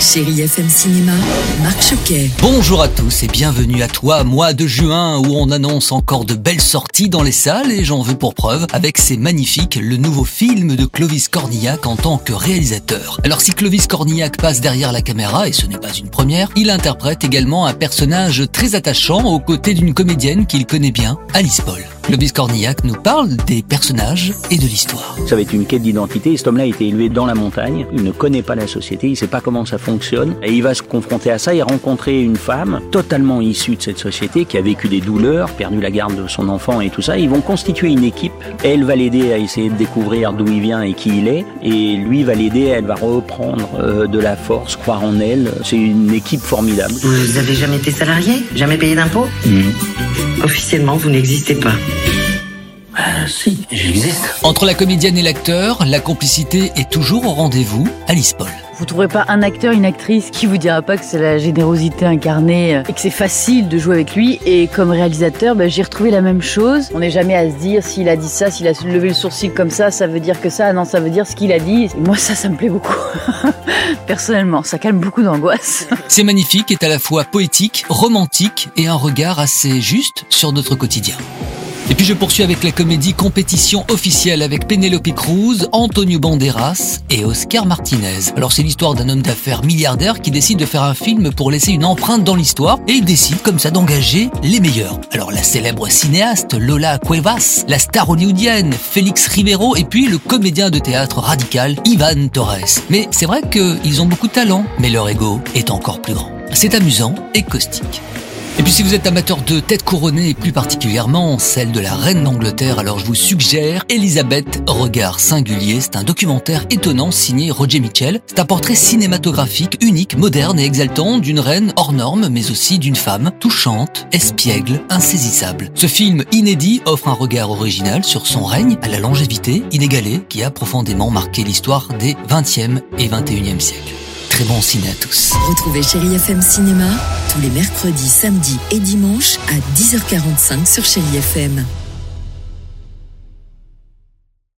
Chérie FM Cinéma, Marc Choquet. Bonjour à tous et bienvenue à toi, mois de juin où on annonce encore de belles sorties dans les salles et j'en veux pour preuve avec ces magnifiques le nouveau film de Clovis Cornillac en tant que réalisateur. Alors si Clovis Cornillac passe derrière la caméra et ce n'est pas une première, il interprète également un personnage très attachant aux côtés d'une comédienne qu'il connaît bien, Alice Paul. Clovis Cornillac nous parle des personnages et de l'histoire. Ça va être une quête d'identité. Cet homme-là a été élevé dans la montagne. Il ne connaît pas la société. Il ne sait pas comment ça fonctionne. Et il va se confronter à ça et rencontrer une femme totalement issue de cette société qui a vécu des douleurs, perdu la garde de son enfant et tout ça. Ils vont constituer une équipe. Elle va l'aider à essayer de découvrir d'où il vient et qui il est. Et lui va l'aider. Elle va reprendre euh, de la force, croire en elle. C'est une équipe formidable. Vous avez jamais été salarié? Jamais payé d'impôts? Officiellement, vous n'existez pas. Ah, si, j'existe. Entre la comédienne et l'acteur, la complicité est toujours au rendez-vous, Alice Paul. Vous trouverez pas un acteur, une actrice qui vous dira pas que c'est la générosité incarnée euh, et que c'est facile de jouer avec lui. Et comme réalisateur, bah, j'ai retrouvé la même chose. On n'est jamais à se dire s'il a dit ça, s'il a levé le sourcil comme ça, ça veut dire que ça. Non, ça veut dire ce qu'il a dit. Et moi, ça, ça me plaît beaucoup. Personnellement, ça calme beaucoup d'angoisse. C'est magnifique, est à la fois poétique, romantique et un regard assez juste sur notre quotidien. Et puis je poursuis avec la comédie compétition officielle avec Penelope Cruz, Antonio Banderas et Oscar Martinez. Alors c'est l'histoire d'un homme d'affaires milliardaire qui décide de faire un film pour laisser une empreinte dans l'histoire et il décide comme ça d'engager les meilleurs. Alors la célèbre cinéaste Lola Cuevas, la star hollywoodienne Félix Rivero et puis le comédien de théâtre radical Ivan Torres. Mais c'est vrai qu'ils ont beaucoup de talent, mais leur ego est encore plus grand. C'est amusant et caustique. Et puis si vous êtes amateur de tête couronnée et plus particulièrement celle de la reine d'Angleterre, alors je vous suggère Elisabeth Regard Singulier. C'est un documentaire étonnant signé Roger Mitchell. C'est un portrait cinématographique unique, moderne et exaltant d'une reine hors norme, mais aussi d'une femme touchante, espiègle, insaisissable. Ce film inédit offre un regard original sur son règne à la longévité inégalée qui a profondément marqué l'histoire des 20e et 21e siècles. Très bon ciné à tous. Retrouvez Chérie FM Cinéma tous les mercredis, samedis et dimanches à 10h45 sur Chérie FM.